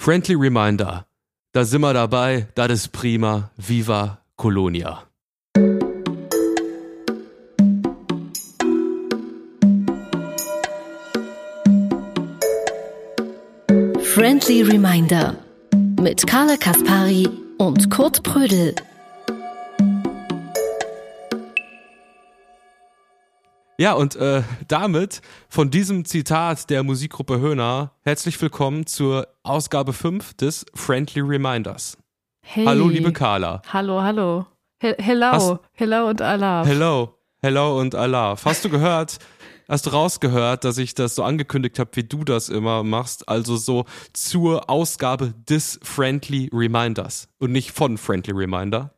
Friendly Reminder. Da sind wir dabei, das ist prima. Viva Colonia. Friendly Reminder mit Carla Kaspari und Kurt Prödel. Ja, und äh, damit von diesem Zitat der Musikgruppe Höhner herzlich willkommen zur Ausgabe 5 des Friendly Reminders. Hey. Hallo, liebe Carla. Hallo, hallo. He hello. Hast- hello und Allah. Hello, hello und Allah. Hast du gehört, hast du rausgehört, dass ich das so angekündigt habe, wie du das immer machst? Also so zur Ausgabe des Friendly Reminders und nicht von Friendly Reminder.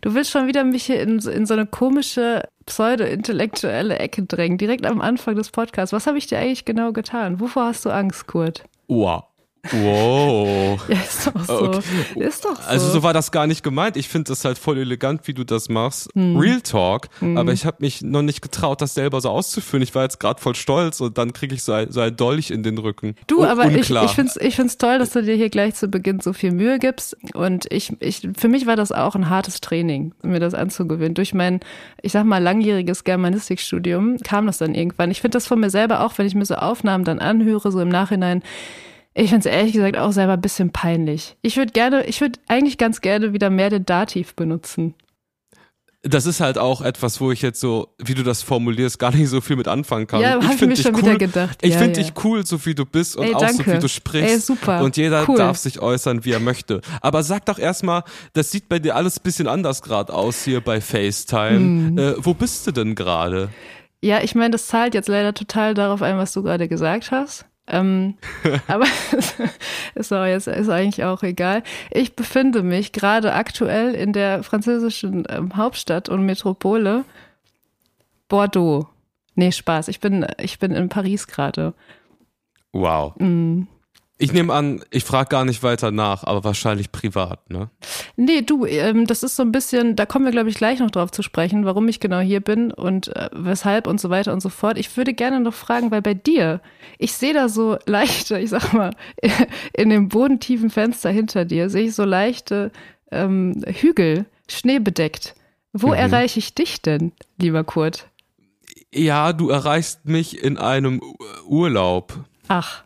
Du willst schon wieder mich hier in, so- in so eine komische pseudo-intellektuelle Ecke drängen, direkt am Anfang des Podcasts. Was habe ich dir eigentlich genau getan? Wovor hast du Angst, Kurt? Wow. Wow. Ja, ist doch so. Okay. Ist doch so. Also so war das gar nicht gemeint. Ich finde das halt voll elegant, wie du das machst. Hm. Real Talk. Aber ich habe mich noch nicht getraut, das selber so auszuführen. Ich war jetzt gerade voll stolz und dann kriege ich so ein, so ein Dolch in den Rücken. Du, aber ich, unklar. ich finde es ich find's toll, dass du dir hier gleich zu Beginn so viel Mühe gibst. Und ich, ich, für mich war das auch ein hartes Training, mir das anzugewöhnen. Durch mein, ich sag mal, langjähriges Germanistikstudium kam das dann irgendwann. Ich finde das von mir selber auch, wenn ich mir so Aufnahmen dann anhöre, so im Nachhinein, ich finde es ehrlich gesagt auch selber ein bisschen peinlich. Ich würde gerne, ich würde eigentlich ganz gerne wieder mehr den Dativ benutzen. Das ist halt auch etwas, wo ich jetzt so, wie du das formulierst, gar nicht so viel mit anfangen kann. Ja, hab ich mir schon cool. wieder gedacht. Ich Ja, finde ja. dich cool, so wie du bist und Ey, auch so wie du sprichst. Ey, super. Und jeder Cool. darf sich äußern, wie er möchte. Aber sag doch erstmal, das sieht bei dir alles ein bisschen anders gerade aus hier bei FaceTime. Hm. Äh, wo bist du denn gerade? Ja, ich meine, das zahlt jetzt leider total darauf ein, was du gerade gesagt hast. Ähm, aber ist auch jetzt ist eigentlich auch egal. Ich befinde mich gerade aktuell in der französischen ähm, Hauptstadt und Metropole Bordeaux. Nee, Spaß. Ich bin, ich bin in Paris gerade. Wow. Mm. Ich nehme an, ich frage gar nicht weiter nach, aber wahrscheinlich privat, ne? Nee, du, ähm, das ist so ein bisschen, da kommen wir, glaube ich, gleich noch drauf zu sprechen, warum ich genau hier bin und äh, weshalb und so weiter und so fort. Ich würde gerne noch fragen, weil bei dir, ich sehe da so leichte, ich sag mal, in dem bodentiefen Fenster hinter dir, sehe ich so leichte ähm, Hügel, schneebedeckt. Wo Mhm. erreiche ich dich denn, lieber Kurt? Ja, du erreichst mich in einem Urlaub. Ach.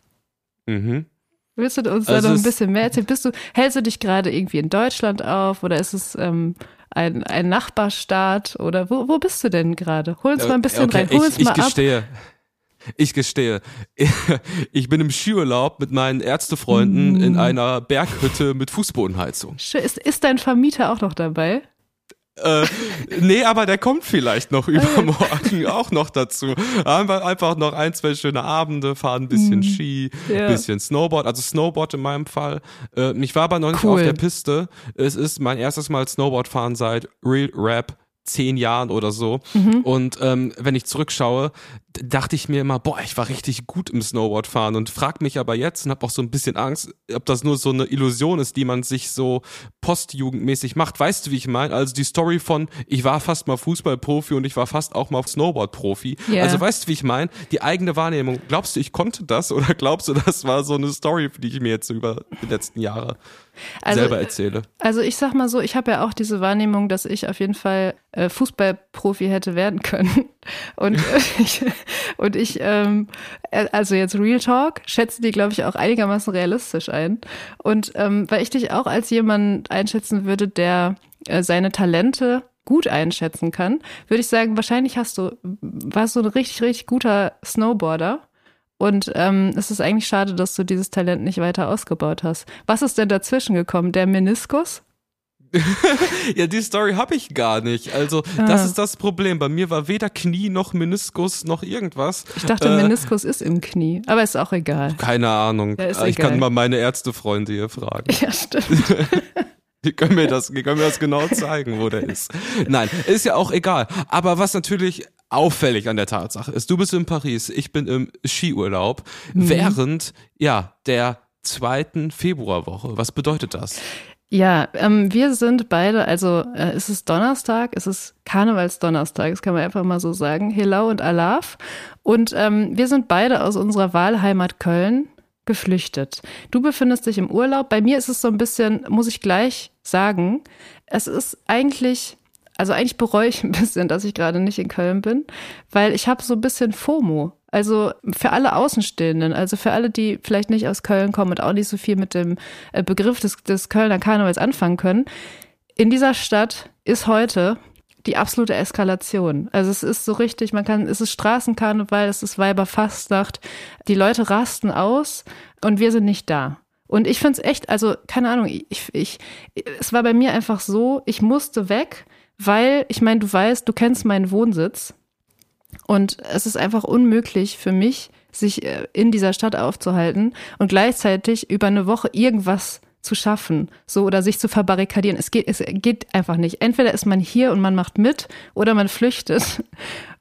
Mhm. Willst du uns Also da noch ein bisschen mehr erzählen? Bist du, hältst du dich gerade irgendwie in Deutschland auf oder ist es ähm, ein, ein Nachbarstaat oder wo, wo bist du denn gerade? Hol uns mal ein bisschen Okay, rein, hol uns ich, mal ich ab. gestehe. Ich gestehe. Ich bin im Skiurlaub mit meinen Ärztefreunden Mm. in einer Berghütte mit Fußbodenheizung. Ist, ist dein Vermieter auch noch dabei? Äh, nee, aber der kommt vielleicht noch übermorgen auch noch dazu. Haben wir einfach noch ein, zwei schöne Abende, fahren ein bisschen Ski, Mm. Ja. bisschen Snowboard, also Snowboard in meinem Fall. Äh, ich war aber noch nicht Cool. auf der Piste. Es ist mein erstes Mal Snowboard fahren seit Real Rap zehn Jahren oder so. Mhm. Und ähm, wenn ich zurückschaue, dachte ich mir immer, boah, ich war richtig gut im Snowboard fahren und frag mich aber jetzt und habe auch so ein bisschen Angst, ob das nur so eine Illusion ist, die man sich so postjugendmäßig macht. Weißt du, wie ich meine? Also die Story von, ich war fast mal Fußballprofi und ich war fast auch mal Snowboardprofi. Ja. Also weißt du, wie ich meine? Die eigene Wahrnehmung. Glaubst du, ich konnte das oder glaubst du, das war so eine Story, die ich mir jetzt über die letzten Jahre Also, selber erzähle? Also ich sag mal so, ich habe ja auch diese Wahrnehmung, dass ich auf jeden Fall äh, Fußballprofi hätte werden können. Und ich, und ich ähm, äh, also jetzt Real Talk, schätze die, glaube ich, auch einigermaßen realistisch ein. Und ähm, weil ich dich auch als jemand einschätzen würde, der äh, seine Talente gut einschätzen kann, würde ich sagen, wahrscheinlich hast du, warst du ein richtig, richtig guter Snowboarder. Und ähm, es ist eigentlich schade, dass du dieses Talent nicht weiter ausgebaut hast. Was ist denn dazwischen gekommen? Der Meniskus? Ja, die Story habe ich gar nicht. Also, Ah. das ist das Problem. Bei mir war weder Knie noch Meniskus noch irgendwas. Ich dachte, Äh, Meniskus ist im Knie, aber ist auch egal. Keine Ahnung. Ja, ich egal. kann mal meine Ärztefreunde hier fragen. Ja, stimmt. Die können mir das, die können mir das genau zeigen, wo der ist. Nein, ist ja auch egal. Aber was natürlich auffällig an der Tatsache ist, du bist in Paris, ich bin im Skiurlaub, Mhm. während, ja, der zweiten Februarwoche. Was bedeutet das? Ja, ähm, wir sind beide, also äh, es ist Donnerstag, es ist Karnevalsdonnerstag, das kann man einfach mal so sagen, Hilau und Alaf. Und ähm, wir sind beide aus unserer Wahlheimat Köln geflüchtet. Du befindest dich im Urlaub. Bei mir ist es so ein bisschen, muss ich gleich sagen, es ist eigentlich, also eigentlich bereue ich ein bisschen, dass ich gerade nicht in Köln bin, weil ich habe so ein bisschen FOMO. Also für alle Außenstehenden, also für alle, die vielleicht nicht aus Köln kommen und auch nicht so viel mit dem äh, Begriff des, des Kölner Karnevals anfangen können. In dieser Stadt ist heute die absolute Eskalation. Also es ist so richtig, man kann, es ist Straßenkarneval, es ist Weiberfastnacht, die Leute rasten aus und wir sind nicht da. Und ich finde es echt, also keine Ahnung, ich, ich, es war bei mir einfach so, ich musste weg, weil, ich meine, du weißt, du kennst meinen Wohnsitz und es ist einfach unmöglich für mich, sich äh, in dieser Stadt aufzuhalten und gleichzeitig über eine Woche irgendwas zu schaffen, so oder sich zu verbarrikadieren. Es geht, es geht einfach nicht. Entweder ist man hier und man macht mit oder man flüchtet.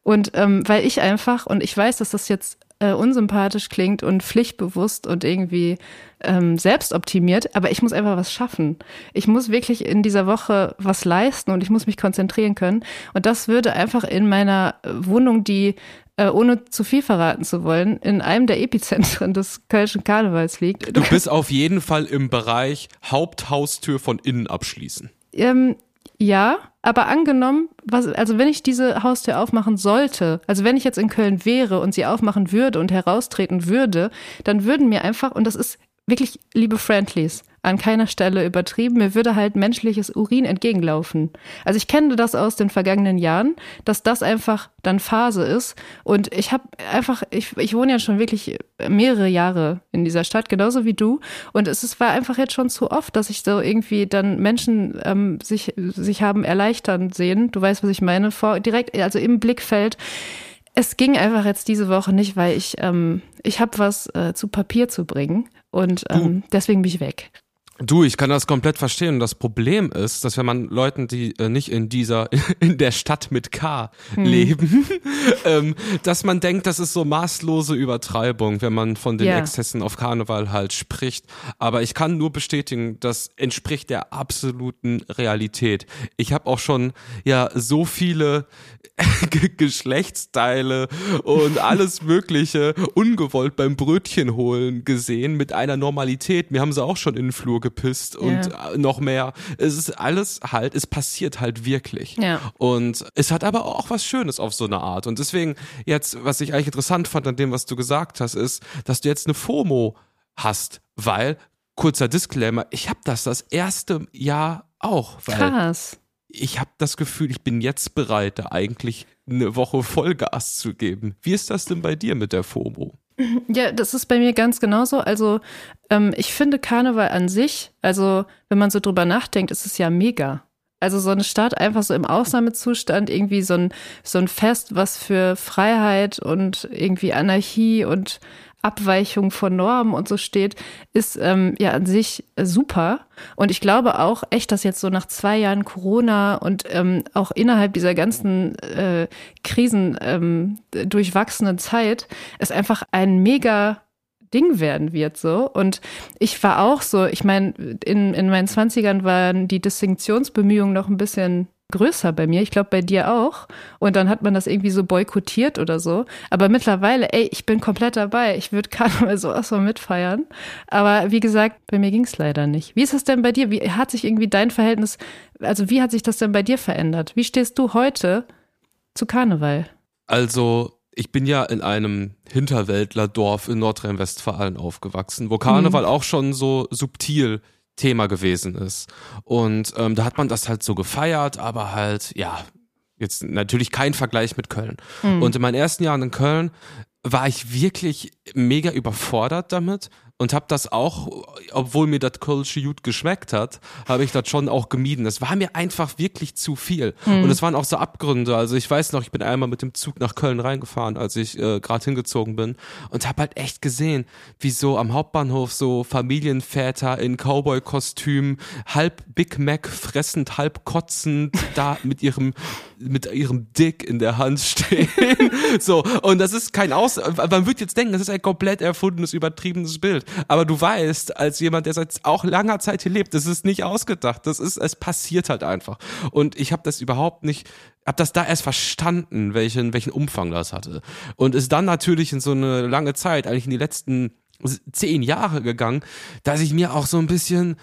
Und ähm, weil ich einfach, und ich weiß, dass das jetzt äh, unsympathisch klingt und pflichtbewusst und irgendwie ähm, selbstoptimiert, aber ich muss einfach was schaffen. Ich muss wirklich in dieser Woche was leisten und ich muss mich konzentrieren können. Und das würde einfach in meiner Wohnung, die äh, ohne zu viel verraten zu wollen, in einem der Epizentren des Kölschen Karnevals liegt. Du bist auf jeden Fall im Bereich Haupthaustür von innen abschließen. Ähm, ja, aber angenommen, was, also wenn ich diese Haustür aufmachen sollte, also wenn ich jetzt in Köln wäre und sie aufmachen würde und heraustreten würde, dann würden mir einfach, und das ist wirklich, liebe Friendlies, an keiner Stelle übertrieben. Mir würde halt menschliches Urin entgegenlaufen. Also ich kenne das aus den vergangenen Jahren, dass das einfach dann Phase ist. Und ich habe einfach, ich, ich wohne ja schon wirklich mehrere Jahre in dieser Stadt, genauso wie du. Und es, es war einfach jetzt schon zu oft, dass ich so irgendwie dann Menschen ähm, sich, sich haben erleichtern sehen. Du weißt, was ich meine, vor, direkt, also im Blickfeld. Es ging einfach jetzt diese Woche nicht, weil ich, ähm, ich habe was äh, zu Papier zu bringen und ähm, deswegen bin ich weg. Du, ich kann das komplett verstehen. Und das Problem ist, dass wenn man Leuten, die äh, nicht in dieser, in der Stadt mit K hm. leben, ähm, dass man denkt, das ist so maßlose Übertreibung, wenn man von den yeah. Exzessen auf Karneval halt spricht. Aber ich kann nur bestätigen, das entspricht der absoluten Realität. Ich habe auch schon ja so viele Geschlechtsteile und alles Mögliche ungewollt beim Brötchen holen gesehen mit einer Normalität. Mir haben sie auch schon in den Flur gepisst und ja. noch mehr. Es ist alles halt, es passiert halt wirklich. Ja. Und es hat aber auch was Schönes auf so eine Art. Und deswegen jetzt, was ich eigentlich interessant fand an dem, was du gesagt hast, ist, dass du jetzt eine FOMO hast, weil kurzer Disclaimer, ich habe das das erste Jahr auch. Weil Krass ich habe das Gefühl, ich bin jetzt bereit, da eigentlich eine Woche Vollgas zu geben. Wie ist das denn bei dir mit der FOMO? Ja, das ist bei mir ganz genauso. Also ähm, ich finde Karneval an sich, also wenn man so drüber nachdenkt, ist es ja mega. Also so eine Stadt einfach so im Ausnahmezustand, irgendwie so ein, so ein Fest, was für Freiheit und irgendwie Anarchie und Abweichung von Normen und so steht, ist ähm, ja an sich super. Und ich glaube auch echt, dass jetzt so nach zwei Jahren Corona und ähm, auch innerhalb dieser ganzen äh, Krisen ähm, durchwachsenen Zeit es einfach ein mega Ding werden wird so. Und ich war auch so, ich meine, in, in meinen Zwanzigern waren die Distinktionsbemühungen noch ein bisschen größer bei mir. Ich glaube bei dir auch. Und dann hat man das irgendwie so boykottiert oder so. Aber mittlerweile, ey, ich bin komplett dabei. Ich würde Karneval sowas von mitfeiern. Aber wie gesagt, bei mir ging es leider nicht. Wie ist das denn bei dir? Wie hat sich irgendwie dein Verhältnis, also wie hat sich das denn bei dir verändert? Wie stehst du heute zu Karneval? Also, ich bin ja in einem Hinterwäldlerdorf in Nordrhein-Westfalen aufgewachsen, wo Karneval mhm. auch schon so subtil Thema gewesen ist. Und ähm, da hat man das halt so gefeiert, aber halt, ja, jetzt natürlich kein Vergleich mit Köln. Mhm. Und in meinen ersten Jahren in Köln war ich wirklich mega überfordert damit, und habe das auch, obwohl mir das Kölsche gut geschmeckt hat, habe ich das schon auch gemieden. Es war mir einfach wirklich zu viel. Mhm. Und es waren auch so Abgründe. Also ich weiß noch, ich bin einmal mit dem Zug nach Köln reingefahren, als ich äh, gerade hingezogen bin und habe halt echt gesehen, wie so am Hauptbahnhof so Familienväter in Cowboy-Kostüm, halb Big Mac fressend, halb kotzend, da mit ihrem mit ihrem Dick in der Hand stehen. so, und das ist kein Aus, man wird jetzt denken, das ist ein komplett erfundenes, übertriebenes Bild. Aber du weißt, als jemand, der seit auch langer Zeit hier lebt, das ist nicht ausgedacht. Das ist, es passiert halt einfach. Und ich habe das überhaupt nicht, habe das da erst verstanden, welchen, welchen Umfang das hatte. Und ist dann natürlich in so eine lange Zeit, eigentlich in die letzten zehn Jahre gegangen, dass ich mir auch so ein bisschen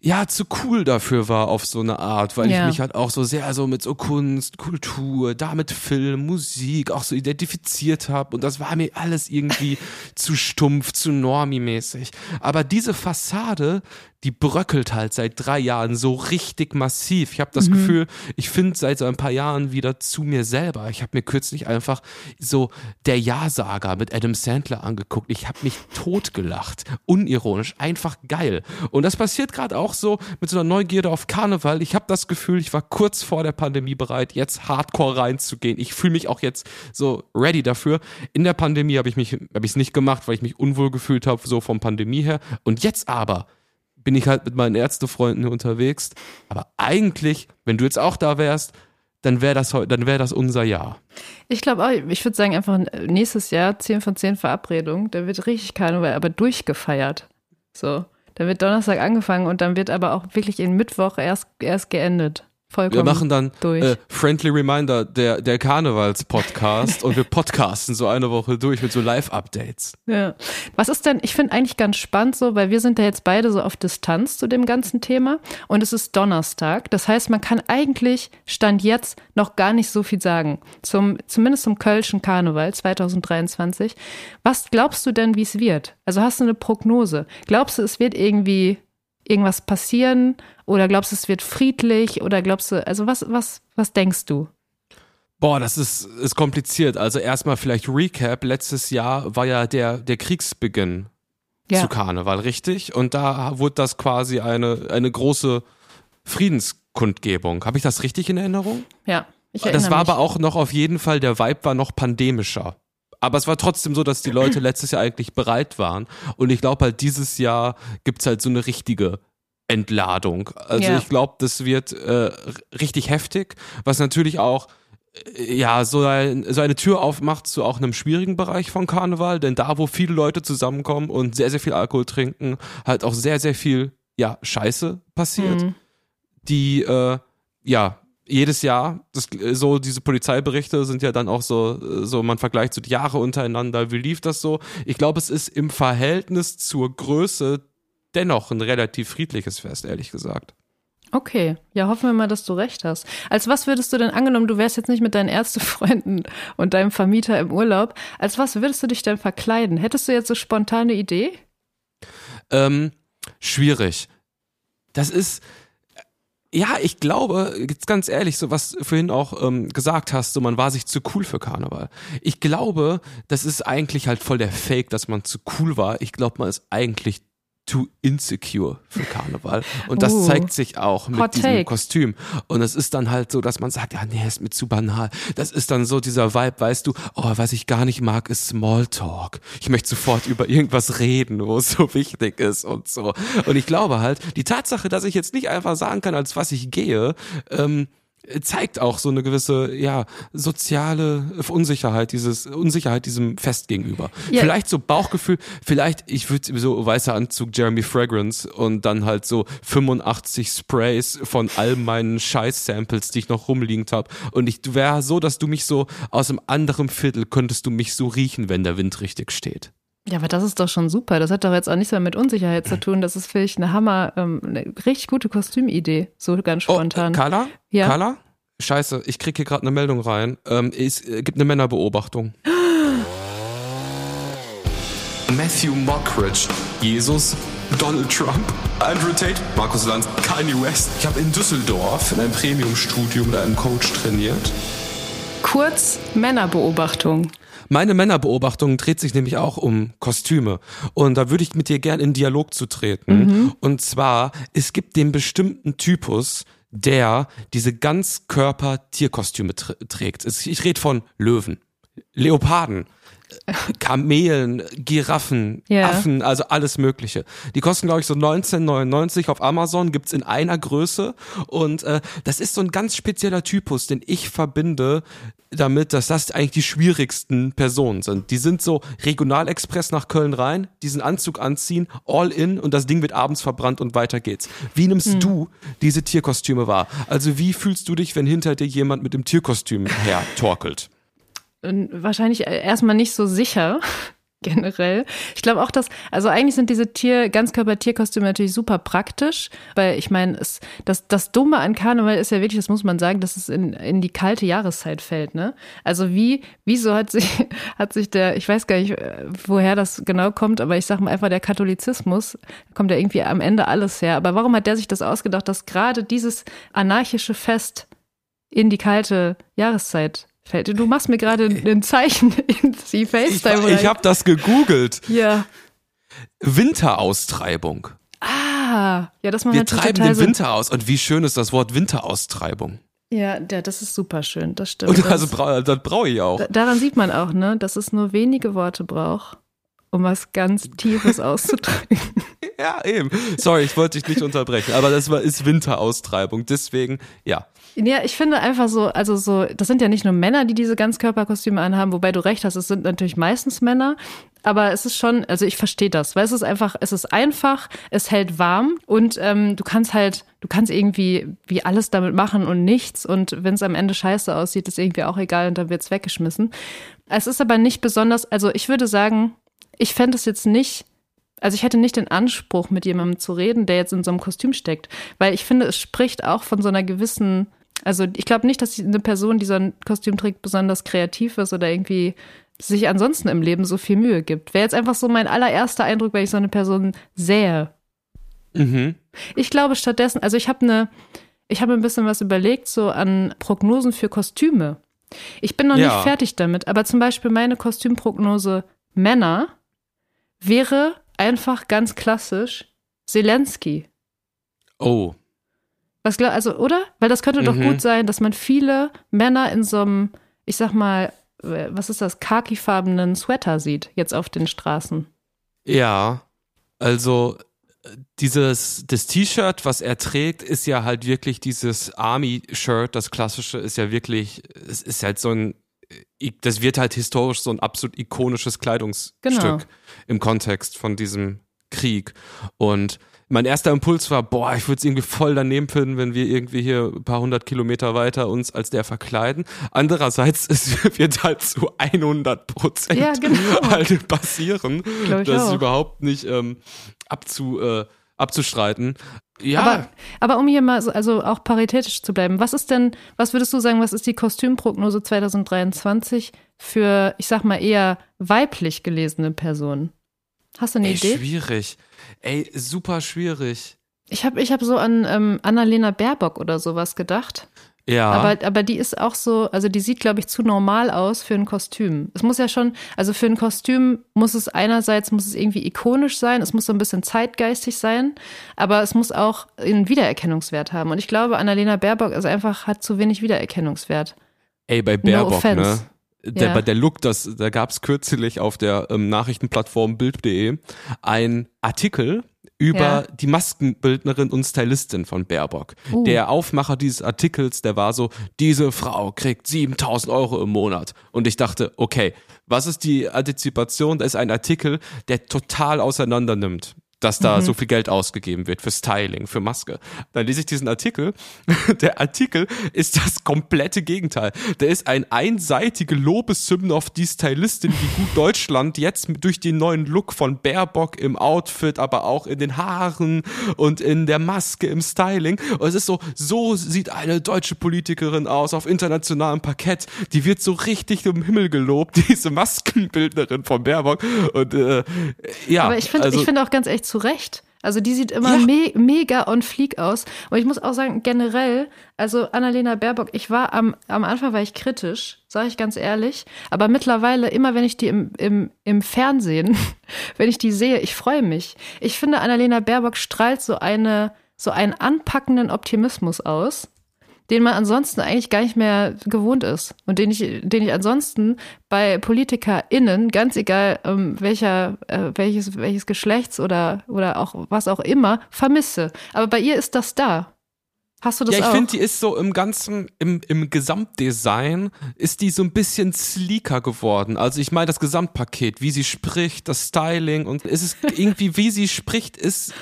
ja zu cool dafür war auf so eine Art, weil ja. ich mich halt auch so sehr so mit so Kunst, Kultur, damit Film, Musik auch so identifiziert habe und das war mir alles irgendwie zu stumpf, zu normimäßig. Aber diese Fassade, die bröckelt halt seit drei Jahren so richtig massiv. Ich habe das mhm. Gefühl, ich finde seit so ein paar Jahren wieder zu mir selber. Ich habe mir kürzlich einfach so der Ja-Sager mit Adam Sandler angeguckt. Ich habe mich totgelacht, unironisch, einfach geil. Und das passiert gerade auch so mit so einer Neugierde auf Karneval. Ich habe das Gefühl, ich war kurz vor der Pandemie bereit, jetzt Hardcore reinzugehen. Ich fühle mich auch jetzt so ready dafür. In der Pandemie habe ich mich habe ich es nicht gemacht, weil ich mich unwohl gefühlt habe so vom Pandemie her. Und jetzt aber bin ich halt mit meinen Ärztefreunden unterwegs. Aber eigentlich, wenn du jetzt auch da wärst, dann wäre das, dann wär das unser Jahr. Ich glaube auch, ich würde sagen, einfach nächstes Jahr 10 von 10 Verabredungen. Da wird richtig Karneval, aber durchgefeiert. So. Da wird Donnerstag angefangen und dann wird aber auch wirklich in Mittwoch erst, erst geendet. Vollkommen wir machen dann äh, Friendly Reminder, der, der Karnevals-Podcast und wir podcasten so eine Woche durch mit so Live-Updates. Ja. Was ist denn, ich finde eigentlich ganz spannend so, weil wir sind ja jetzt beide so auf Distanz zu dem ganzen Thema und es ist Donnerstag. Das heißt, man kann eigentlich Stand jetzt noch gar nicht so viel sagen. Zum, zumindest zum Kölschen Karneval 2023. Was glaubst du denn, wie es wird? Also hast du eine Prognose? Glaubst du, es wird irgendwie irgendwas passieren? Oder glaubst du, es wird friedlich? Oder glaubst du, also was, was, was denkst du? Boah, das ist, ist kompliziert. Also erstmal vielleicht Recap. Letztes Jahr war ja der, der Kriegsbeginn ja. zu Karneval, richtig? Und da wurde das quasi eine, eine große Friedenskundgebung. Habe ich das richtig in Erinnerung? Ja. Ich das war mich. aber auch noch auf jeden Fall, der Vibe war noch pandemischer. Aber es war trotzdem so, dass die Leute letztes Jahr eigentlich bereit waren. Und ich glaube halt, dieses Jahr gibt's halt so eine richtige Entladung. Also ja. ich glaube, das wird äh, richtig heftig, was natürlich auch äh, ja, so, ein, so eine Tür aufmacht zu auch einem schwierigen Bereich von Karneval, denn da, wo viele Leute zusammenkommen und sehr, sehr viel Alkohol trinken, halt auch sehr, sehr viel, ja, Scheiße passiert, mhm. die, äh, ja, jedes Jahr, das, so diese Polizeiberichte sind ja dann auch so, so man vergleicht so die Jahre untereinander, wie lief das so? Ich glaube, es ist im Verhältnis zur Größe dennoch ein relativ friedliches Fest, ehrlich gesagt. Okay, ja, hoffen wir mal, dass du recht hast. Als was würdest du denn angenommen, du wärst jetzt nicht mit deinen Ärztefreunden und deinem Vermieter im Urlaub, als was würdest du dich denn verkleiden? Hättest du jetzt so spontane Idee? Ähm, schwierig. Das ist, ja, ich glaube, jetzt ganz ehrlich, so was vorhin auch ähm, gesagt hast, so man war sich zu cool für Karneval. Ich glaube, das ist eigentlich halt voll der Fake, dass man zu cool war. Ich glaube, man ist eigentlich too insecure für Karneval. Und das uh, zeigt sich auch mit diesem take. Kostüm. Und es ist dann halt so, dass man sagt, ja, nee, ist mir zu banal. Das ist dann so dieser Vibe, weißt du, oh, was ich gar nicht mag, ist Smalltalk. Ich möchte sofort über irgendwas reden, wo es so wichtig ist und so. Und ich glaube halt, die Tatsache, dass ich jetzt nicht einfach sagen kann, als was ich gehe, ähm, zeigt auch so eine gewisse ja soziale Unsicherheit dieses Unsicherheit diesem Fest gegenüber. Ja. Vielleicht so Bauchgefühl, vielleicht ich würde so weißer Anzug Jeremy Fragrance und dann halt so 85 Sprays von all meinen Scheiß Samples, die ich noch rumliegend habe und ich wäre so, dass du mich so aus einem anderen Viertel könntest du mich so riechen, wenn der Wind richtig steht. Ja, aber das ist doch schon super. Das hat doch jetzt auch nichts mehr mit Unsicherheit zu tun. Das ist vielleicht eine Hammer, ähm, eine richtig gute Kostümidee. So ganz spontan. Oh, äh, Carla? Ja. Carla? Scheiße, ich krieg hier gerade eine Meldung rein. Ähm, es äh, gibt eine Männerbeobachtung. Matthew Mockridge, Jesus, Donald Trump, Andrew Tate, Markus Lanz, Kanye West. Ich habe in Düsseldorf in einem Premium-Studio mit einem Coach trainiert. Kurz Männerbeobachtung. Meine Männerbeobachtung dreht sich nämlich auch um Kostüme. Und da würde ich mit dir gern in Dialog zu treten. Mhm. Und zwar, es gibt den bestimmten Typus, der diese Ganzkörper-Tierkostüme trägt. Ich rede von Löwen, Leoparden, Kamelen, Giraffen, yeah. Affen, also alles Mögliche. Die kosten, glaube ich, so 19,99 auf Amazon, gibt's in einer Größe. Und äh, das ist so ein ganz spezieller Typus, den ich verbinde damit, dass das eigentlich die schwierigsten Personen sind. Die sind so Regionalexpress nach Köln rein, diesen Anzug anziehen, all in und das Ding wird abends verbrannt und weiter geht's. Wie nimmst hm. du diese Tierkostüme wahr? Also wie fühlst du dich, wenn hinter dir jemand mit dem Tierkostüm her torkelt? Wahrscheinlich erstmal nicht so sicher. generell. Ich glaube auch, dass, also eigentlich sind diese Tier, Ganzkörper-Tierkostüme natürlich super praktisch, weil ich meine, das, das Dumme an Karneval ist ja wirklich, das muss man sagen, dass es in, in die kalte Jahreszeit fällt, ne? Also wie, wieso hat sich, hat sich der, ich weiß gar nicht, woher das genau kommt, aber ich sage mal einfach der Katholizismus, kommt ja irgendwie am Ende alles her. Aber warum hat der sich das ausgedacht, dass gerade dieses anarchische Fest in die kalte Jahreszeit. Du machst mir gerade ein Zeichen in die FaceTime. Ich, ich habe das gegoogelt. Ja. Winteraustreibung. Ah, ja, das man Wir treiben den Winter aus. Und wie schön ist das Wort Winteraustreibung? Ja, ja, das ist super schön, das stimmt. Und also das, das brauche ich auch. Daran sieht man auch, ne, dass es nur wenige Worte braucht, um was ganz Tiefes auszudrücken. ja, eben. Sorry, ich wollte dich nicht unterbrechen, aber das war, ist Winteraustreibung. Deswegen, ja. Ja, ich finde einfach so, also so, das sind ja nicht nur Männer, die diese Ganzkörperkostüme anhaben, wobei du recht hast, es sind natürlich meistens Männer, aber es ist schon, also ich verstehe das, weil es ist einfach, es ist einfach, es hält warm und ähm, du kannst halt, du kannst irgendwie wie alles damit machen und nichts und wenn es am Ende scheiße aussieht, ist irgendwie auch egal und dann wird es weggeschmissen. Es ist aber nicht besonders, also ich würde sagen, ich fände es jetzt nicht also ich hätte nicht den Anspruch, mit jemandem zu reden, der jetzt in so einem Kostüm steckt, weil ich finde, es spricht auch von so einer gewissen also ich glaube nicht, dass eine Person, die so ein Kostüm trägt, besonders kreativ ist oder irgendwie sich ansonsten im Leben so viel Mühe gibt. Wäre jetzt einfach so mein allererster Eindruck, wenn ich so eine Person sähe. Mhm. Ich glaube stattdessen, also ich habe eine, ich habe ein bisschen was überlegt, so an Prognosen für Kostüme. Ich bin noch ja. nicht fertig damit, aber zum Beispiel meine Kostümprognose Männer wäre einfach ganz klassisch Zelensky. Oh. Was glaub, also, oder? Weil das könnte mhm. doch gut sein, dass man viele Männer in so einem, ich sag mal, äh, was ist das, khakifarbenen Sweater sieht, jetzt auf den Straßen. Ja, also dieses, das T-Shirt, was er trägt, ist ja halt wirklich dieses Army-Shirt, das klassische, ist ja wirklich, es ist halt so ein, das wird halt historisch so ein absolut ikonisches Kleidungsstück genau. im Kontext von diesem Krieg. Und mein erster Impuls war, boah, ich würde es irgendwie voll daneben finden, wenn wir irgendwie hier ein paar hundert Kilometer weiter uns als der verkleiden. Andererseits, es wird halt zu 100 Prozent ja, genau. halt passieren. Das ist überhaupt nicht ähm, abzu, äh, abzustreiten. Ja. Aber, aber um hier mal so, also auch paritätisch zu bleiben, was ist denn, was würdest du sagen, was ist die Kostümprognose 2023 für, ich sag mal, eher weiblich gelesene Personen? Hast du eine Ey, Idee? Schwierig. Ey, super schwierig. Ich habe ich hab so an ähm, Annalena Baerbock oder sowas gedacht. Ja. Aber, aber die ist auch so, also die sieht, glaube ich, zu normal aus für ein Kostüm. Es muss ja schon, also für ein Kostüm muss es einerseits, muss es irgendwie ikonisch sein, es muss so ein bisschen zeitgeistig sein, aber es muss auch einen Wiedererkennungswert haben. Und ich glaube, Annalena Baerbock ist einfach, hat zu wenig Wiedererkennungswert. Ey, bei Baerbock, no ne? Der, ja. der Look, das, da gab es kürzlich auf der ähm, Nachrichtenplattform Bild.de ein Artikel über ja. die Maskenbildnerin und Stylistin von Baerbock. Uh. Der Aufmacher dieses Artikels, der war so, diese Frau kriegt 7000 Euro im Monat. Und ich dachte, okay, was ist die Antizipation? Da ist ein Artikel, der total auseinander nimmt dass da mhm. so viel Geld ausgegeben wird für Styling, für Maske. Dann lese ich diesen Artikel. Der Artikel ist das komplette Gegenteil. Der ist ein einseitige Lobeshymne auf die Stylistin, wie gut Deutschland jetzt durch den neuen Look von Baerbock im Outfit, aber auch in den Haaren und in der Maske im Styling. Und es ist so, so sieht eine deutsche Politikerin aus auf internationalem Parkett. Die wird so richtig im Himmel gelobt, diese Maskenbildnerin von Baerbock. Und äh, ja, aber ich finde, also, ich finde auch ganz echt zu Recht. Also die sieht immer ja. me mega on fleek aus. Und ich muss auch sagen, generell, also Annalena Baerbock, ich war am, am Anfang war ich kritisch, sage ich ganz ehrlich. Aber mittlerweile, immer wenn ich die im, im, im Fernsehen, wenn ich die sehe, ich freue mich. Ich finde, Annalena Baerbock strahlt so eine, so einen anpackenden Optimismus aus den man ansonsten eigentlich gar nicht mehr gewohnt ist und den ich, den ich ansonsten bei PolitikerInnen, ganz egal ähm, welcher, äh, welches, welches Geschlechts oder, oder auch was auch immer, vermisse. Aber bei ihr ist das da. Hast du das Ja, ich finde, die ist so im ganzen, im, im Gesamtdesign ist die so ein bisschen sleeker geworden. Also ich meine, das Gesamtpaket, wie sie spricht, das Styling und es ist irgendwie, wie sie spricht, ist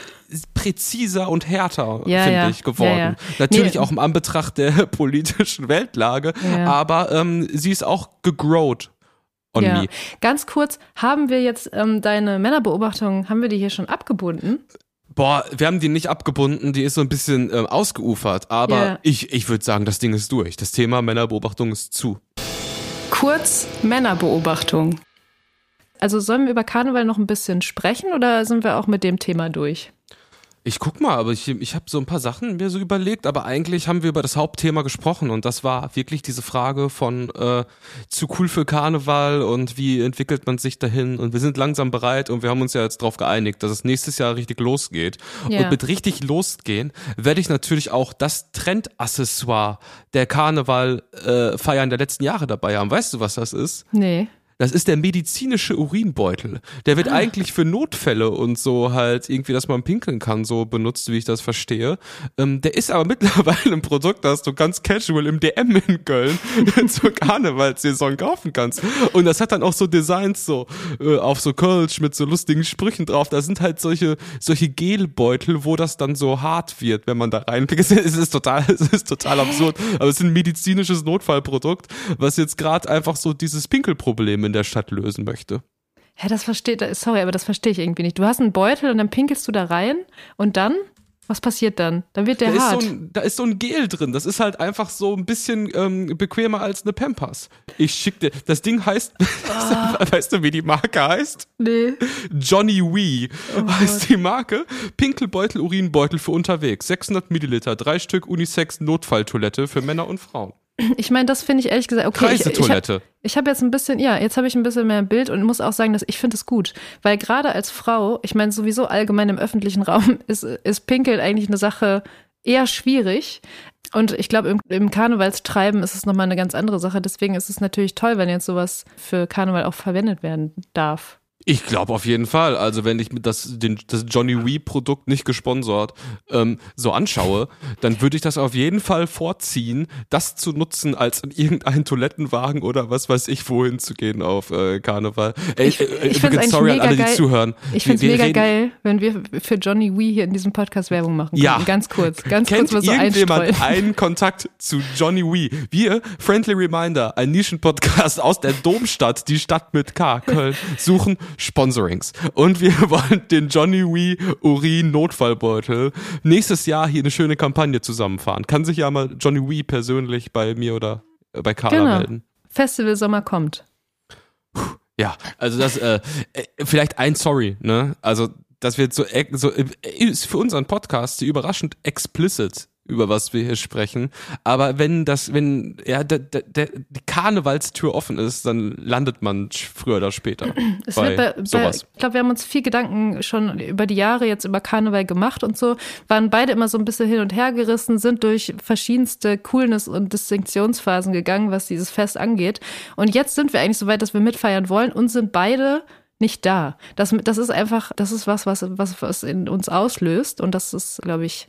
präziser und härter, ja, finde ja. ich, geworden. Ja, Natürlich nee. auch im Anbetracht der politischen Weltlage, aber ähm, sie ist auch gegrowt on me. Ganz kurz, haben wir jetzt ähm, deine Männerbeobachtung, haben wir die hier schon abgebunden? Boah, wir haben die nicht abgebunden, die ist so ein bisschen ähm, ausgeufert, aber ich, ich würde sagen, das Ding ist durch. Das Thema Männerbeobachtung ist zu. Kurz Männerbeobachtung. Also sollen wir über Karneval noch ein bisschen sprechen oder sind wir auch mit dem Thema durch? Ich guck mal, aber ich, ich habe so ein paar Sachen mir so überlegt, aber eigentlich haben wir über das Hauptthema gesprochen und das war wirklich diese Frage von äh, zu cool für Karneval und wie entwickelt man sich dahin und wir sind langsam bereit und wir haben uns ja jetzt darauf geeinigt, dass es nächstes Jahr richtig losgeht. Ja. Und mit richtig losgehen werde ich natürlich auch das Trendaccessoire der Karneval äh, der letzten Jahre dabei haben. Weißt du, was das ist? Nee. Das ist der medizinische Urinbeutel. Der wird eigentlich für Notfälle und so halt irgendwie, dass man pinkeln kann, so benutzt, wie ich das verstehe. Ähm, der ist aber mittlerweile ein Produkt, das du ganz casual im DM in Köln zur Karnevalssaison kaufen kannst. Und das hat dann auch so Designs so äh, auf so Kölsch mit so lustigen Sprüchen drauf. Da sind halt solche solche Gelbeutel, wo das dann so hart wird, wenn man da reinpickelt. Es ist total, es ist total absurd. Aber es ist ein medizinisches Notfallprodukt, was jetzt gerade einfach so dieses Pinkelproblem in der Stadt lösen möchte. Hä, das versteht, sorry, aber das verstehe ich irgendwie nicht. Du hast einen Beutel und dann pinkelst du da rein und dann? Was passiert dann? Dann wird der Da ist, hart. so ein, da ist so ein Gel drin. Das ist halt einfach so ein bisschen ähm, bequemer als eine Pampers. Ich schick dir. Das Ding heißt, weißt du, wie die Marke heißt? nee. Johnny Wee Oh heißt die Marke. Pinkelbeutel, Urinbeutel für unterwegs. 600 Milliliter, drei Stück Unisex Notfalltoilette für Männer und Frauen. Ich meine, das finde ich ehrlich gesagt, okay. Ich, ich. Ich habe jetzt ein bisschen, ja, jetzt habe ich ein bisschen mehr Bild und muss auch sagen, dass ich finde es gut. Weil gerade als Frau, ich meine, sowieso allgemein im öffentlichen Raum ist, ist Pinkeln eigentlich eine Sache eher schwierig. Und ich glaube, im, im Karnevalstreiben ist es nochmal eine ganz andere Sache. Deswegen ist es natürlich toll, wenn jetzt sowas für Karneval auch verwendet werden darf. Ich glaube auf jeden Fall. Also wenn ich mir das, den, das Johnny Wee Produkt nicht gesponsert ähm, so anschaue, dann würde ich das auf jeden Fall vorziehen, das zu nutzen, als in irgendeinen Toilettenwagen oder was weiß ich wohin zu gehen auf äh, Karneval. Ey, Ich- äh, ich übrigens, sorry an alle, die geil. zuhören. Ich finde es mega reden- geil, wenn wir für Johnny Wee hier in diesem Podcast Werbung machen können. Ja. Ganz kurz, ganz Kennt kurz mal so irgendjemand einen Kontakt zu Johnny Wee? Wir, Friendly Reminder, ein Nischenpodcast aus der Domstadt, die Stadt mit K, Köln, suchen Sponsorings. Und wir wollen den Johnny Wee Urin Notfallbeutel nächstes Jahr hier eine schöne Kampagne zusammenfahren. Kann sich ja mal Johnny Wee persönlich bei mir oder äh, bei Carla Genau. melden. Festival Sommer kommt. Ja, also das, äh, äh, vielleicht ein Sorry, ne? Also, das wird so, ex- so äh, ist für unseren Podcast überraschend explicit, über was wir hier sprechen. Aber wenn das, wenn ja, der, der, der, die Karnevalstür offen ist, dann landet man früher oder später. Es bei wird bei, bei, sowas. ich glaube, wir haben uns viel Gedanken schon über die Jahre jetzt über Karneval gemacht und so, waren beide immer so ein bisschen hin und her gerissen, sind durch verschiedenste Coolness- und Distinktionsphasen gegangen, was dieses Fest angeht. Und jetzt sind wir eigentlich so weit, dass wir mitfeiern wollen und sind beide nicht da. Das, das ist einfach, das ist was, was, was, was in uns auslöst und das ist, glaube ich,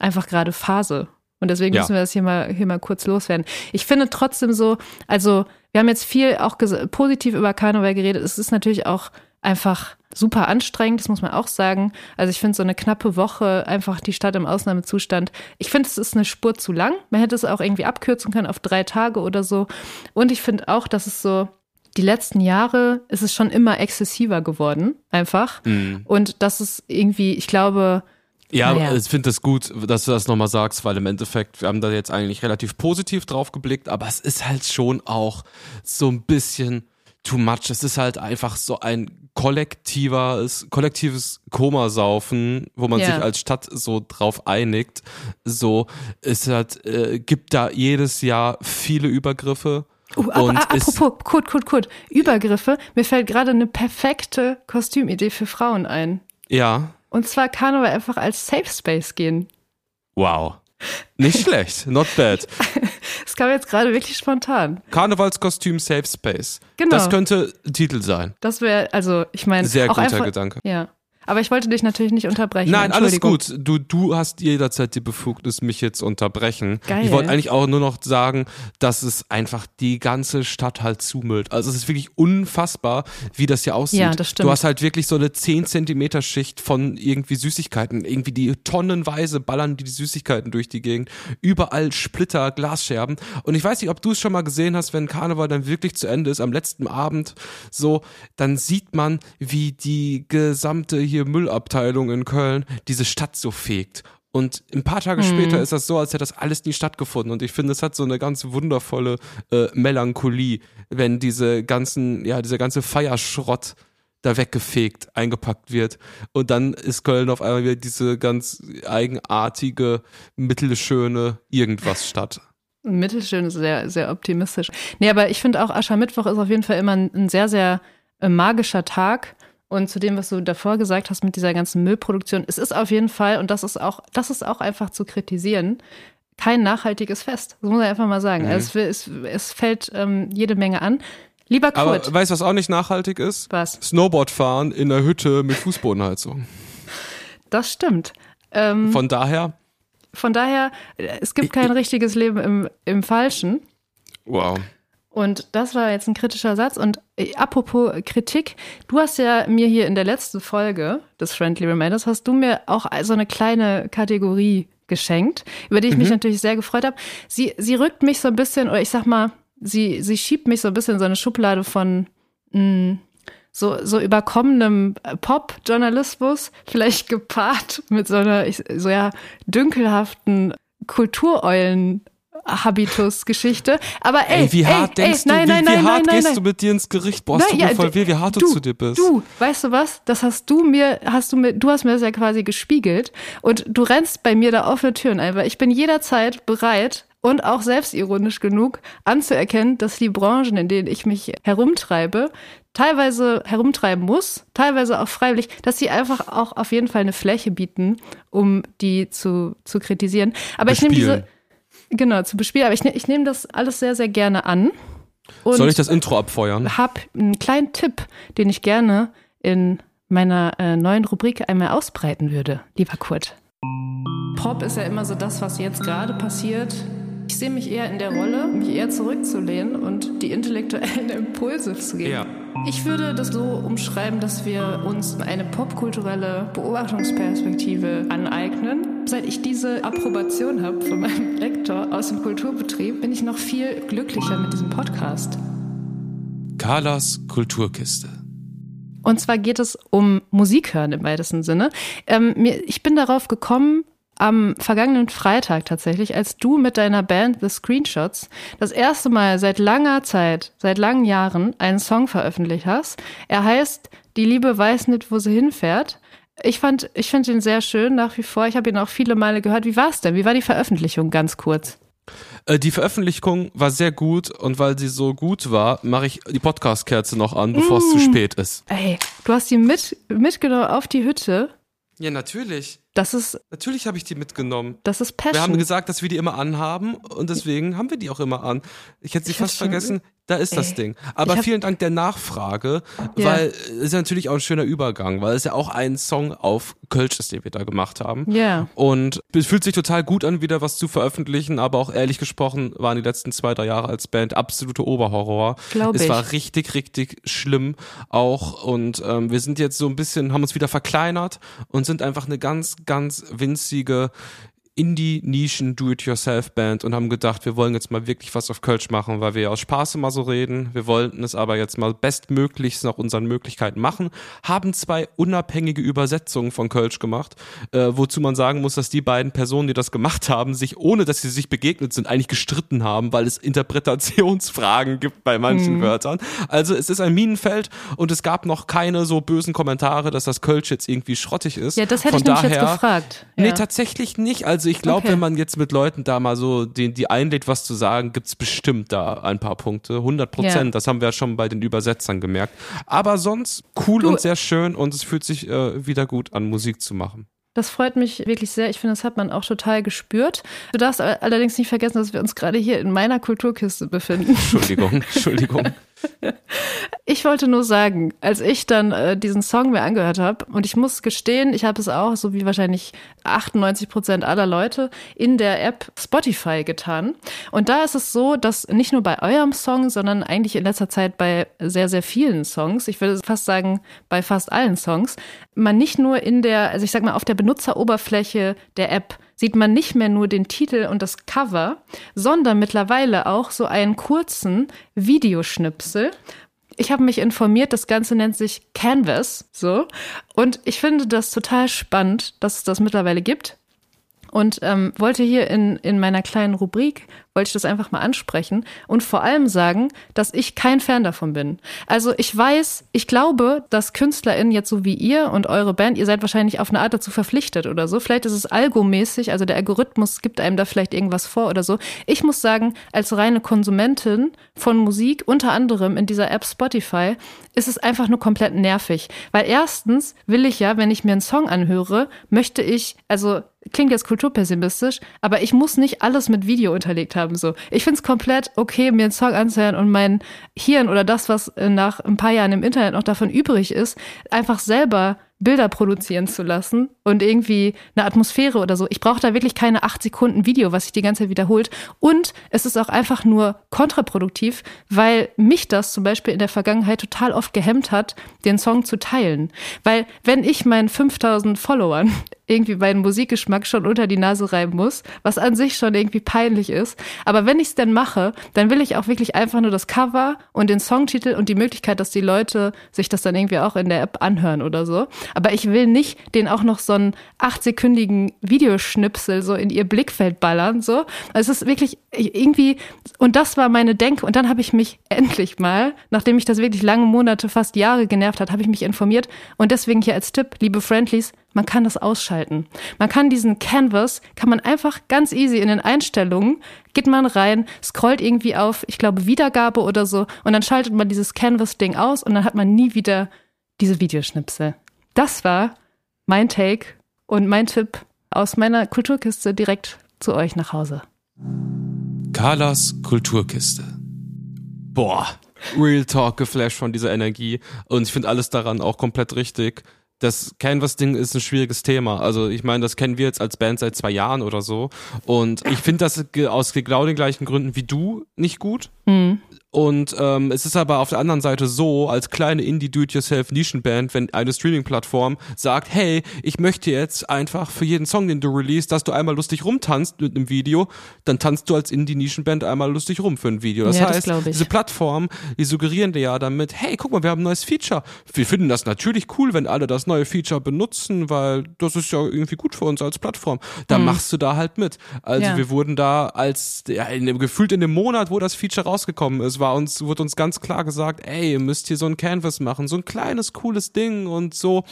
einfach gerade Phase. Und deswegen Ja. müssen wir das hier mal, hier mal kurz loswerden. Ich finde trotzdem so, also wir haben jetzt viel auch positiv über Karneval geredet. Es ist natürlich auch einfach super anstrengend, das muss man auch sagen. Also ich finde so eine knappe Woche einfach die Stadt im Ausnahmezustand. Ich finde, es ist eine Spur zu lang. Man hätte es auch irgendwie abkürzen können auf drei Tage oder so. Und ich finde auch, dass es so, die letzten Jahre ist es schon immer exzessiver geworden, einfach. Mhm. Und das ist irgendwie, ich glaube, Ja, Naja. ich finde es gut, dass du das nochmal sagst, weil im Endeffekt, wir haben da jetzt eigentlich relativ positiv drauf geblickt, aber es ist halt schon auch so ein bisschen too much. Es ist halt einfach so ein kollektives, kollektives Komasaufen, wo man Ja. sich als Stadt so drauf einigt. So, es hat, äh, gibt da jedes Jahr viele Übergriffe. Uh, ab, und ah, ist, apropos, Kurt, Kurt, Kurt, Übergriffe. Mir fällt gerade eine perfekte Kostümidee für Frauen ein. ja, Und zwar Karneval einfach als Safe Space gehen. wow. Nicht schlecht, not bad. Das kam jetzt gerade wirklich spontan. Karnevalskostüm Safe Space. Genau. Das könnte Titel sein. Das wäre, also ich meine, Sehr guter einfach, Gedanke. Ja. Aber ich wollte dich natürlich nicht unterbrechen. Nein, alles gut. Du, du hast jederzeit die Befugnis, mich jetzt unterbrechen. Geil. Ich wollte eigentlich auch nur noch sagen, dass es einfach die ganze Stadt halt zumüllt. Also es ist wirklich unfassbar, wie das hier aussieht. Ja, das stimmt. Du hast halt wirklich so eine 10 Zentimeter Schicht von irgendwie Süßigkeiten. Irgendwie die tonnenweise ballern die Süßigkeiten durch die Gegend. Überall Splitter, Glasscherben. Und ich weiß nicht, ob du es schon mal gesehen hast, wenn Karneval dann wirklich zu Ende ist, am letzten Abend so, dann sieht man, wie die gesamte hier Müllabteilung in Köln diese Stadt so fegt. Und ein paar Tage später ist das so, als hätte das alles nie stattgefunden. Und ich finde, es hat so eine ganz wundervolle äh, Melancholie, wenn diese ganzen, ja, dieser ganze Feierschrott da weggefegt, eingepackt wird. Und dann ist Köln auf einmal wieder diese ganz eigenartige, mittelschöne Irgendwas-Stadt. Mittelschön ist sehr, sehr optimistisch. Nee, aber ich finde auch Aschermittwoch ist auf jeden Fall immer ein, ein sehr, sehr äh, magischer Tag. Und zu dem, was du davor gesagt hast mit dieser ganzen Müllproduktion, es ist auf jeden Fall, und das ist auch, das ist auch einfach zu kritisieren, kein nachhaltiges Fest. Das muss ich einfach mal sagen. Mhm. Also es, es, es fällt ähm, jede Menge an. Lieber Aber Kurt, weißt du, was auch nicht nachhaltig ist? was? Snowboard fahren in der Hütte mit Fußbodenheizung. Das stimmt. Ähm, Von daher, von daher, äh, es gibt kein richtiges Leben im, im Falschen. wow. Und das war jetzt ein kritischer Satz. Und äh, apropos Kritik, du hast ja mir hier in der letzten Folge des Friendly Reminders, hast du mir auch so eine kleine Kategorie geschenkt, über die ich mich natürlich sehr gefreut habe. Sie, sie rückt mich so ein bisschen, oder ich sag mal, sie, sie schiebt mich so ein bisschen in so eine Schublade von mh, so, so überkommenem Pop-Journalismus, vielleicht gepaart mit so einer, so ja, dünkelhaften Kultureulen. Habitus-Geschichte. Aber ey, Ey, wie hart ey, denkst ey, du, nein, wie, wie nein, hart gehst du mit dir ins Gericht? Boah, es Nein, tut ja, mir voll weh, wie hart du, du, zu dir bist. Du, weißt du was? Das hast du mir, hast du mir, du hast mir das ja quasi gespiegelt und du rennst bei mir da offene Türen ein, weil ich bin jederzeit bereit und auch selbstironisch genug anzuerkennen, dass die Branchen, in denen ich mich herumtreibe, teilweise herumtreiben muss, teilweise auch freiwillig, dass sie einfach auch auf jeden Fall eine Fläche bieten, um die zu, zu kritisieren. Aber ich nehme diese, Bespielen. Genau, zu bespielen, aber ich, ne- ich nehme das alles sehr, sehr gerne an. Und Soll ich das Intro abfeuern? habe einen kleinen Tipp, den ich gerne in meiner äh, neuen Rubrik einmal ausbreiten würde, lieber Kurt. Pop ist ja immer so das, was jetzt gerade passiert. Ich sehe mich eher in der Rolle, mich eher zurückzulehnen und die intellektuellen Impulse zu geben. Ja. Ich würde das so umschreiben, dass wir uns eine popkulturelle Beobachtungsperspektive aneignen. Seit ich diese Approbation habe von meinem Lektor aus dem Kulturbetrieb, bin ich noch viel glücklicher mit diesem Podcast. Carlas Kulturkiste. Und zwar geht es um Musik hören im weitesten Sinne. Ähm, mir, ich bin darauf gekommen am vergangenen Freitag tatsächlich, als du mit deiner Band The Screenshots das erste Mal seit langer Zeit, seit langen Jahren einen Song veröffentlicht hast. Er heißt Die Liebe weiß nicht, wo sie hinfährt. Ich fand, ich finde ihn sehr schön nach wie vor. Ich habe ihn auch viele Male gehört. Wie war es denn? Wie war die Veröffentlichung? Ganz kurz. Äh, die Veröffentlichung war sehr gut und weil sie so gut war, mache ich die Podcast-Kerze noch an, bevor es zu Mm. spät ist. Ey, du hast die mit, mitgenommen auf die Hütte. Ja, natürlich. Das ist, Natürlich habe ich die mitgenommen. das ist Passion. Wir haben gesagt, dass wir die immer anhaben und deswegen haben wir die auch immer an. Ich hätte sie Ich fast vergessen. Da ist das Ey. Ding. Aber hab- vielen Dank der Nachfrage, Ja. weil es ist ja natürlich auch ein schöner Übergang, weil es ja auch ein Song auf Kölsch ist, den wir da gemacht haben. Ja. Und es fühlt sich total gut an, wieder was zu veröffentlichen, aber auch ehrlich gesprochen waren die letzten zwei, drei Jahre als Band absolute Oberhorror. Glaub es ich. war richtig, richtig schlimm auch und ähm, wir sind jetzt so ein bisschen, haben uns wieder verkleinert und sind einfach eine ganz, ganz winzige Indie-Nischen-Do-it-yourself-Band und haben gedacht, wir wollen jetzt mal wirklich was auf Kölsch machen, weil wir ja aus Spaß immer so reden. Wir wollten es aber jetzt mal bestmöglichst nach unseren Möglichkeiten machen. Haben zwei unabhängige Übersetzungen von Kölsch gemacht, äh, wozu man sagen muss, dass die beiden Personen, die das gemacht haben, sich, ohne dass sie sich begegnet sind, eigentlich gestritten haben, weil es Interpretationsfragen gibt bei manchen Mhm. Wörtern. Also es ist ein Minenfeld und es gab noch keine so bösen Kommentare, dass das Kölsch jetzt irgendwie schrottig ist. Ja, das hätte Von ich nämlich jetzt daher, gefragt. Nee, Ja. tatsächlich nicht. Also ich glaube, Okay. wenn man jetzt mit Leuten da mal so die, die einlädt, was zu sagen, gibt's bestimmt da ein paar Punkte. 100 Prozent. Ja. Das haben wir ja schon bei den Übersetzern gemerkt. Aber sonst cool Du- und sehr schön und es fühlt sich äh, wieder gut an, Musik zu machen. Das freut mich wirklich sehr. Ich finde, das hat man auch total gespürt. Du darfst all- allerdings nicht vergessen, dass wir uns gerade hier in meiner Kulturkiste befinden. Entschuldigung, Entschuldigung. Ich wollte nur sagen, als ich dann äh, diesen Song mir angehört habe, und ich muss gestehen, ich habe es auch, so wie wahrscheinlich 98 Prozent aller Leute, in der App Spotify getan. Und da ist es so, dass nicht nur bei eurem Song, sondern eigentlich in letzter Zeit bei sehr, sehr vielen Songs, ich würde fast sagen bei fast allen Songs, man nicht nur in der, also ich sag mal, auf der Benutzeroberfläche der App sieht man nicht mehr nur den Titel und das Cover, sondern mittlerweile auch so einen kurzen Videoschnipsel. Ich habe mich informiert, das Ganze nennt sich Canvas, so. Und ich finde das total spannend, dass es das mittlerweile gibt. Und ähm, wollte hier in, in meiner kleinen Rubrik wollte ich das einfach mal ansprechen und vor allem sagen, dass ich kein Fan davon bin. Also ich weiß, ich glaube, dass KünstlerInnen jetzt so wie ihr und eure Band, ihr seid wahrscheinlich auf eine Art dazu verpflichtet oder so. Vielleicht ist es algomäßig, also der Algorithmus gibt einem da vielleicht irgendwas vor oder so. Ich muss sagen, als reine Konsumentin von Musik, unter anderem in dieser App Spotify, ist es einfach nur komplett nervig. Weil erstens will ich ja, wenn ich mir einen Song anhöre, möchte ich, also klingt jetzt kulturpessimistisch, aber ich muss nicht alles mit Video unterlegt haben. So, ich finde es komplett okay, mir einen Song anzuhören und mein Hirn oder das, was nach ein paar Jahren im Internet noch davon übrig ist, einfach selber Bilder produzieren zu lassen und irgendwie eine Atmosphäre oder so. Ich brauche da wirklich keine acht Sekunden Video, was sich die ganze Zeit wiederholt. Und es ist auch einfach nur kontraproduktiv, weil mich das zum Beispiel in der Vergangenheit total oft gehemmt hat, den Song zu teilen. Weil wenn ich meinen 5000 Followern irgendwie meinen Musikgeschmack schon unter die Nase reiben muss, was an sich schon irgendwie peinlich ist, aber wenn ich es denn mache, dann will ich auch wirklich einfach nur das Cover und den Songtitel und die Möglichkeit, dass die Leute sich das dann irgendwie auch in der App anhören oder so. Aber ich will nicht den auch noch so einen achtsekündigen Videoschnipsel so in ihr Blickfeld ballern. So. Also es ist wirklich irgendwie, und das war meine Denke. Und dann habe ich mich endlich mal, nachdem mich das wirklich lange Monate, fast Jahre genervt hat, habe ich mich informiert. Und deswegen hier als Tipp, liebe Friendlies, man kann das ausschalten. Man kann diesen Canvas, kann man einfach ganz easy in den Einstellungen, geht man rein, scrollt irgendwie auf, ich glaube, Wiedergabe oder so, und dann schaltet man dieses Canvas-Ding aus und dann hat man nie wieder diese Videoschnipsel. Das war mein Take und mein Tipp aus meiner Kulturkiste direkt zu euch nach Hause. Carlas Kulturkiste. Boah, Real Talk geflasht von dieser Energie und ich finde alles daran auch komplett richtig. Das Canvas-Ding ist ein schwieriges Thema. Also ich meine, das kennen wir jetzt als Band seit zwei Jahren oder so. Und ich finde das aus genau den gleichen Gründen wie du nicht gut. Mhm. Und ähm, es ist aber auf der anderen Seite so, als kleine Indie-Do-it-yourself-Nischenband, wenn eine Streaming-Plattform sagt, hey, ich möchte jetzt einfach für jeden Song, den du release, dass du einmal lustig rumtanzt mit einem Video, dann tanzt du als Indie-Nischenband einmal lustig rum für ein Video. Das Ja, heißt, das diese Plattform, die suggerieren dir ja damit, hey, guck mal, wir haben ein neues Feature. Wir finden das natürlich cool, wenn alle das neue Feature benutzen, weil das ist ja irgendwie gut für uns als Plattform. Da machst du da halt mit. Also Ja. wir wurden da als, ja, in dem, gefühlt in dem Monat, wo das Feature rausgekommen ist, war uns, wurde uns ganz klar gesagt, ey, ihr müsst hier so ein Canvas machen, so ein kleines, cooles Ding und so.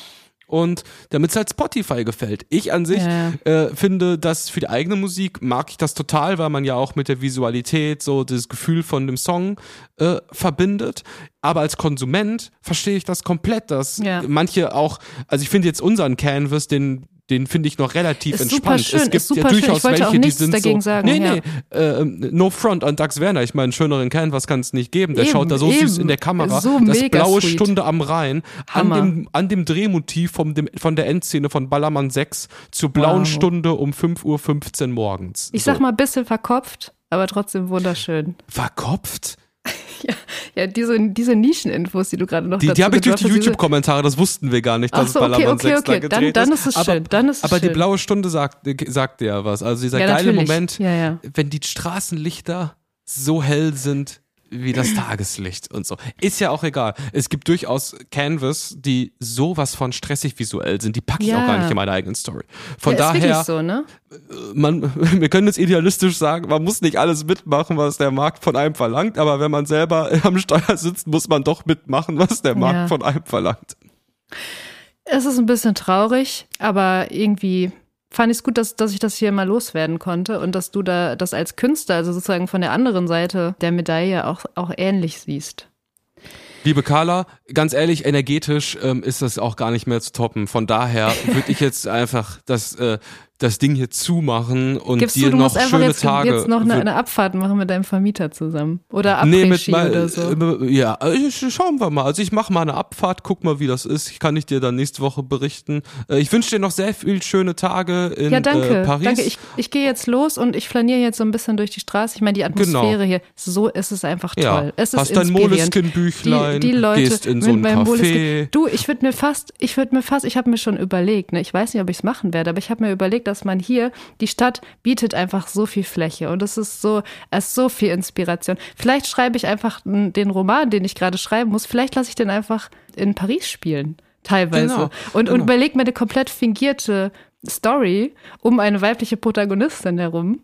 Und damit es halt Spotify gefällt. Ich an sich Ja. äh, finde, dass für die eigene Musik mag ich das total, weil man ja auch mit der Visualität so das Gefühl von dem Song äh, verbindet. Aber als Konsument verstehe ich das komplett, dass Ja. manche auch, also ich finde jetzt unseren Canvas, den den finde ich noch relativ Ist entspannt. schön, es gibt ja durchaus welche, die sind dagegen so, sagen, nee, ja. nee, äh, no front an Dax Werner. Ich meine, einen schöneren Canvas kann es nicht geben. Der Eben, schaut da so süß eben. in der Kamera. So das blaue sweet. Stunde am Rhein. An dem, an dem Drehmotiv vom, dem, von der Endszene von Ballermann 6 zur blauen Wow. Stunde um 5.15 Uhr morgens. Ich so. sag mal, ein bisschen verkopft, aber trotzdem wunderschön. Verkopft? Ja, diese, diese Nischeninfos, die du gerade noch Die, dazu die habe ich durch die YouTube-Kommentare, das wussten wir gar nicht, dass so, es okay, Ballermann okay, 6 da okay. gedreht Dann- dann ist. es aber, schön, dann ist es aber die schön. blaue Stunde sagt, sagt ja was. Also dieser Ja, geile natürlich. Moment, Ja, ja. wenn die Straßenlichter so hell sind wie das Tageslicht und so. Ist ja auch egal. Es gibt durchaus Canvas, die sowas von stressig visuell sind. Die packe ich Ja. auch gar nicht in meine eigene Story. Von ja, daher, so, ne? man, wir können es idealistisch sagen, man muss nicht alles mitmachen, was der Markt von einem verlangt, aber wenn man selber am Steuer sitzt, muss man doch mitmachen, was der Markt Ja. von einem verlangt. Es ist ein bisschen traurig, aber irgendwie fand ich es gut, dass, dass ich das hier mal loswerden konnte und dass du da das als Künstler, also sozusagen von der anderen Seite der Medaille auch, auch ähnlich siehst. Liebe Carla, ganz ehrlich, energetisch ähm, ist das auch gar nicht mehr zu toppen. Von daher würde ich jetzt einfach das, äh, das Ding hier zumachen und Gibst dir du, du noch schöne jetzt, Tage. jetzt noch eine, eine Abfahrt machen mit deinem Vermieter zusammen. Oder Nee, mit mal, oder so. äh, ja, äh, schauen wir mal. Also ich mache mal eine Abfahrt, guck mal, wie das ist. Ich kann ich dir dann nächste Woche berichten. Äh, ich wünsche dir noch sehr viel schöne Tage in Ja, danke. äh, Paris. Danke. Ich, ich gehe jetzt los und ich flaniere jetzt so ein bisschen durch die Straße. Ich meine, die Atmosphäre hier, so ist es einfach toll. Genau. ja, Es ist hast dein inspirierend. Moleskine-Büchlein, die, die Leute gehst in so ein Café. Du, ich würde mir fast, ich würde mir fast, ich habe mir schon überlegt, ne, ich weiß nicht, ob ich es machen werde, aber ich habe mir überlegt, dass man hier, die Stadt bietet einfach so viel Fläche und es ist so, es ist so viel Inspiration. Vielleicht schreibe ich einfach den Roman, den ich gerade schreiben muss, vielleicht lasse ich den einfach in Paris spielen, teilweise. Genau, und und genau. überlege mir eine komplett fingierte Story um eine weibliche Protagonistin herum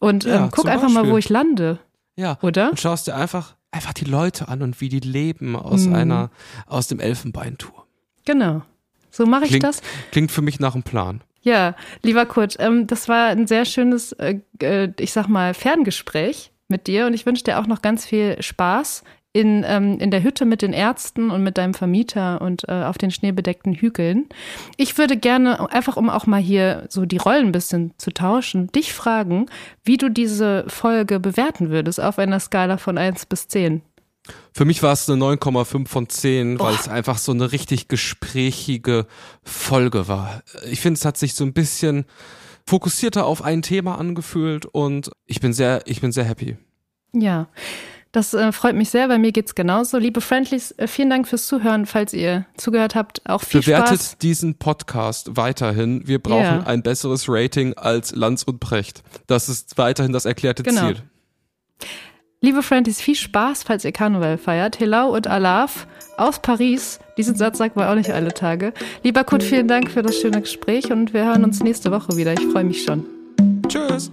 und Ja, ähm, guck einfach mal, wo Beispiel. ich lande. Ja. Oder? Und schaust dir einfach, einfach die Leute an und wie die leben aus Mhm. einer, aus dem Elfenbeinturm. Genau. So mache ich Klingt, das. klingt für mich nach einem Plan. Ja, lieber Kurt, ähm, das war ein sehr schönes, äh, äh, ich sag mal, Ferngespräch mit dir und ich wünsche dir auch noch ganz viel Spaß in, ähm, in der Hütte mit den Ärzten und mit deinem Vermieter und äh, auf den schneebedeckten Hügeln. Ich würde gerne, einfach um auch mal hier so die Rollen ein bisschen zu tauschen, dich fragen, wie du diese Folge bewerten würdest auf einer Skala von 1 bis 10. Für mich war es eine 9,5 von 10, weil es einfach so eine richtig gesprächige Folge war. Ich finde, es hat sich so ein bisschen fokussierter auf ein Thema angefühlt und ich bin sehr, ich bin sehr happy. Ja, das äh, freut mich sehr, bei mir geht's genauso. Liebe Friendlies, äh, vielen Dank fürs Zuhören, falls ihr zugehört habt. Auch viel Bewertet Spaß. diesen Podcast weiterhin. Wir brauchen Ja. ein besseres Rating als Lanz und Precht. Das ist weiterhin das erklärte Genau. Ziel. Liebe Friendlies, viel Spaß, falls ihr Karneval feiert. Hello und Alaf aus Paris. Diesen Satz sagt man auch nicht alle Tage. Lieber Kurt, vielen Dank für das schöne Gespräch und wir hören uns nächste Woche wieder. Ich freue mich schon. Tschüss.